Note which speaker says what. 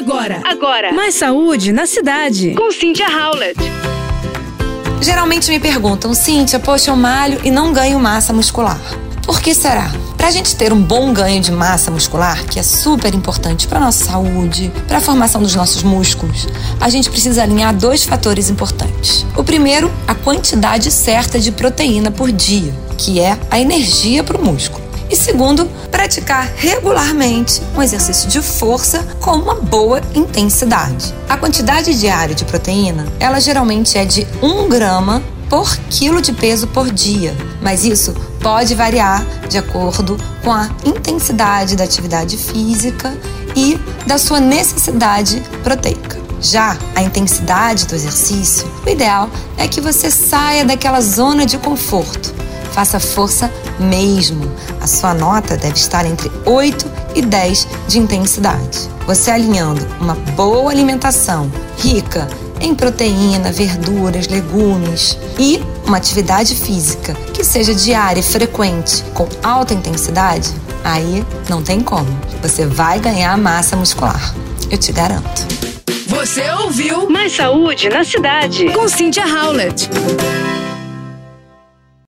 Speaker 1: Agora, agora. Mais saúde na cidade. Com Cynthia Howlett.
Speaker 2: Geralmente me perguntam, Cíntia, poxa, eu malho e não ganho massa muscular. Por que será? Para a gente ter um bom ganho de massa muscular, que é super importante para nossa saúde, para a formação dos nossos músculos, a gente precisa alinhar dois fatores importantes. O primeiro, a quantidade certa de proteína por dia, que é a energia para o músculo. E segundo, praticar regularmente um exercício de força com uma boa intensidade. A quantidade diária de proteína, ela geralmente é de 1 grama por quilo de peso por dia, mas isso pode variar de acordo com a intensidade da atividade física e da sua necessidade proteica. Já a intensidade do exercício, o ideal é que você saia daquela zona de conforto Faça força mesmo. A sua nota deve estar entre 8 e 10 de intensidade. Você alinhando uma boa alimentação rica em proteína, verduras, legumes e uma atividade física que seja diária e frequente com alta intensidade, aí não tem como. Você vai ganhar massa muscular. Eu te garanto.
Speaker 1: Você ouviu Mais Saúde na Cidade com Cynthia Howlett.